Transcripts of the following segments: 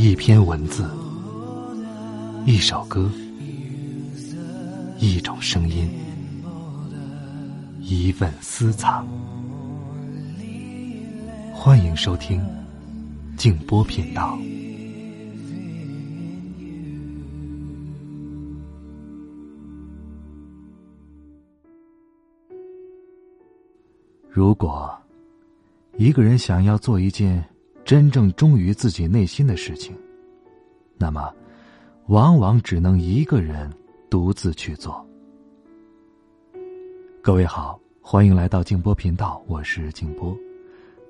一篇文字，一首歌，一种声音，一份私藏。欢迎收听静波频道。如果一个人想要做一件真正忠于自己内心的事情，那么往往只能一个人独自去做。各位好，欢迎来到静波频道，我是静波。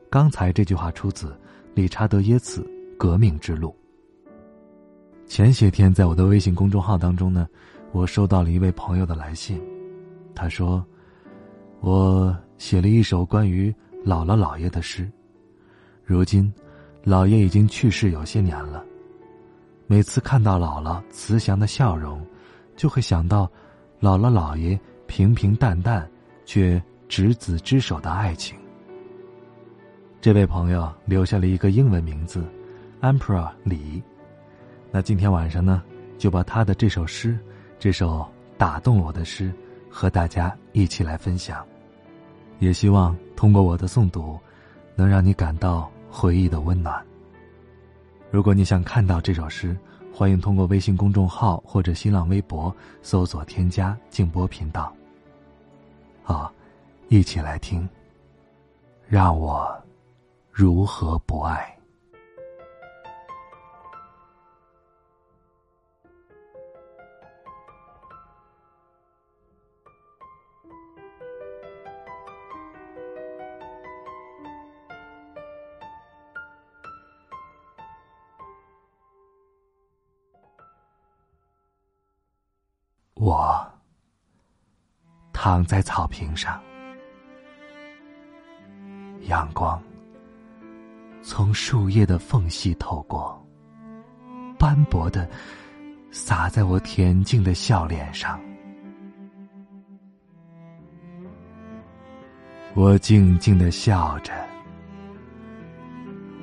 刚才这句话出自理查德耶茨《革命之路》。前些天在我的微信公众号当中呢，我收到了一位朋友的来信，他说：“我写了一首关于……”姥姥姥爷的诗，如今，姥爷已经去世有些年了。每次看到姥姥慈祥的笑容，就会想到姥姥姥爷平平淡淡却执子之手的爱情。这位朋友留下了一个英文名字，Emperor 李。那今天晚上呢，就把他的这首诗，这首打动我的诗，和大家一起来分享。也希望通过我的诵读，能让你感到回忆的温暖。如果你想看到这首诗，欢迎通过微信公众号或者新浪微博搜索添加静波频道。好，一起来听。让我如何不爱？我躺在草坪上，阳光从树叶的缝隙透过，斑驳的洒在我恬静的笑脸上。我静静的笑着，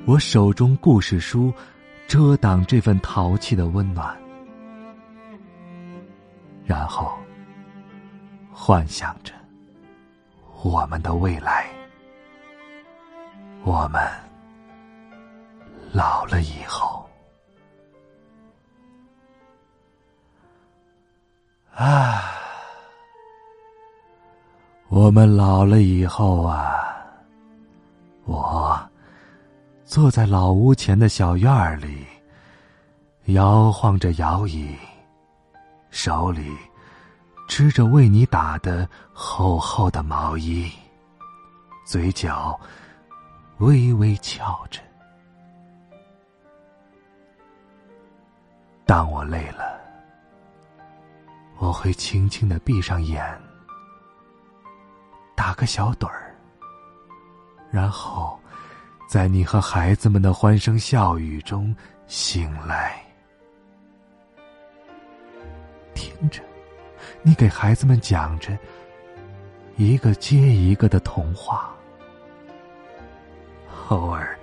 我手中故事书遮挡这份淘气的温暖。然后，幻想着我们的未来。我们老了以后，啊，我们老了以后啊，我坐在老屋前的小院里，摇晃着摇椅。手里织着为你打的厚厚的毛衣，嘴角微微翘着。当我累了，我会轻轻的闭上眼，打个小盹儿，然后在你和孩子们的欢声笑语中醒来。听着，你给孩子们讲着一个接一个的童话。偶尔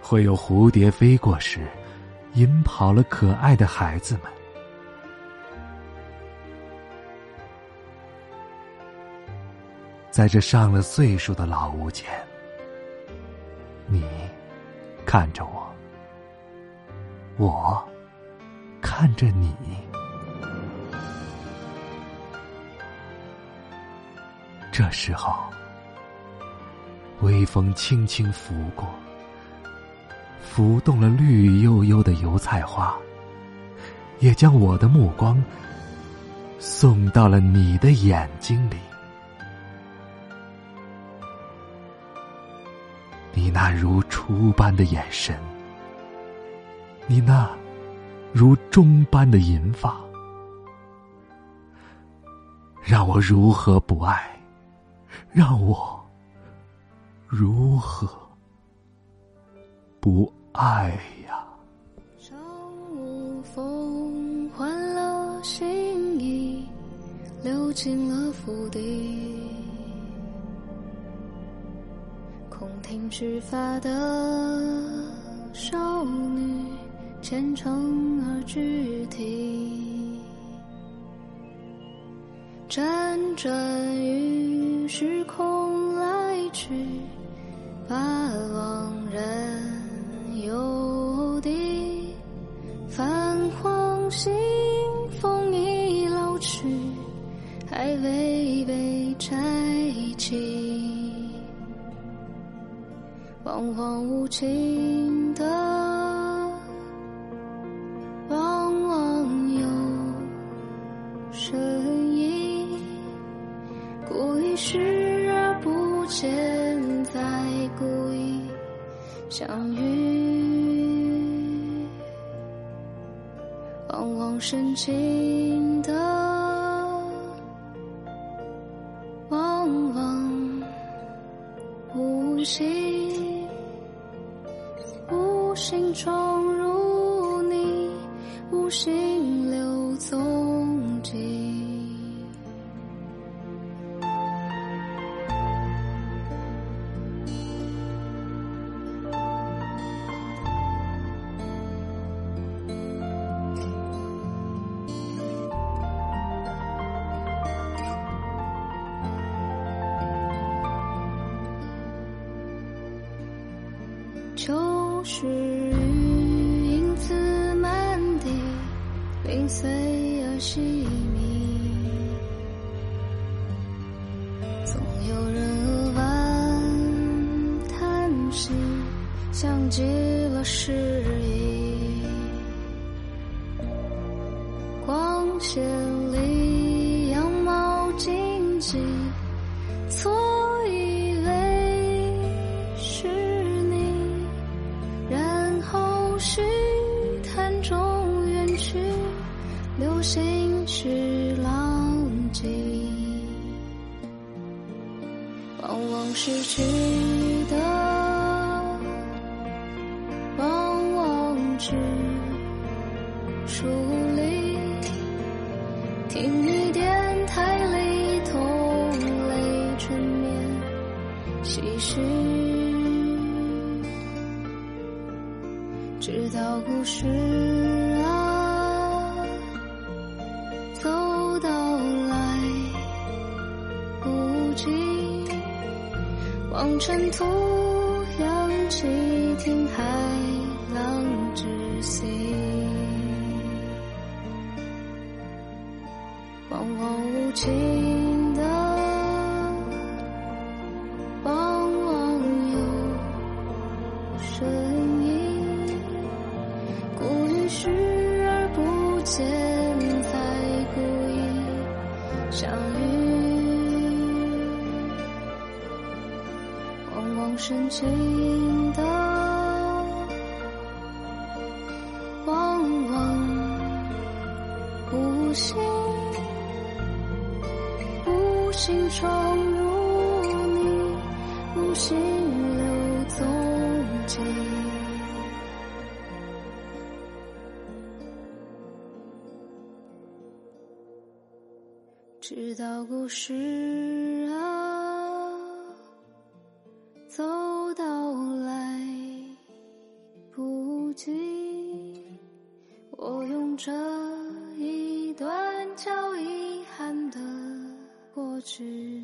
会有蝴蝶飞过时，引跑了可爱的孩子们。在这上了岁数的老屋前，你看着我，我看着你。这时候，微风轻轻拂过，拂动了绿油油的油菜花，也将我的目光送到了你的眼睛里。你那如初般的眼神，你那如钟般的银发，让我如何不爱？让我如何不爱呀？朝无风换了心意，流进了府邸。空庭执发的少女，虔诚而具体，辗转于时空来去，把往人游地，泛黄信封已老去，还未被拆启，惶惶无情的，相遇，往往深情的，往往无心，无心闯入你，无心流走。零碎而细密。总有人扼腕叹息，像极了诗意。光线里羊毛荆棘，往往失去的，往往只疏离。听雨电台里同类春眠，唏嘘。直到故事啊，尘土扬起，听海浪窒息，往往无情的，往往有声音。故意视而不见，深情的，往往无心，无心闯入你，无心留踪迹。直到故事啊，知。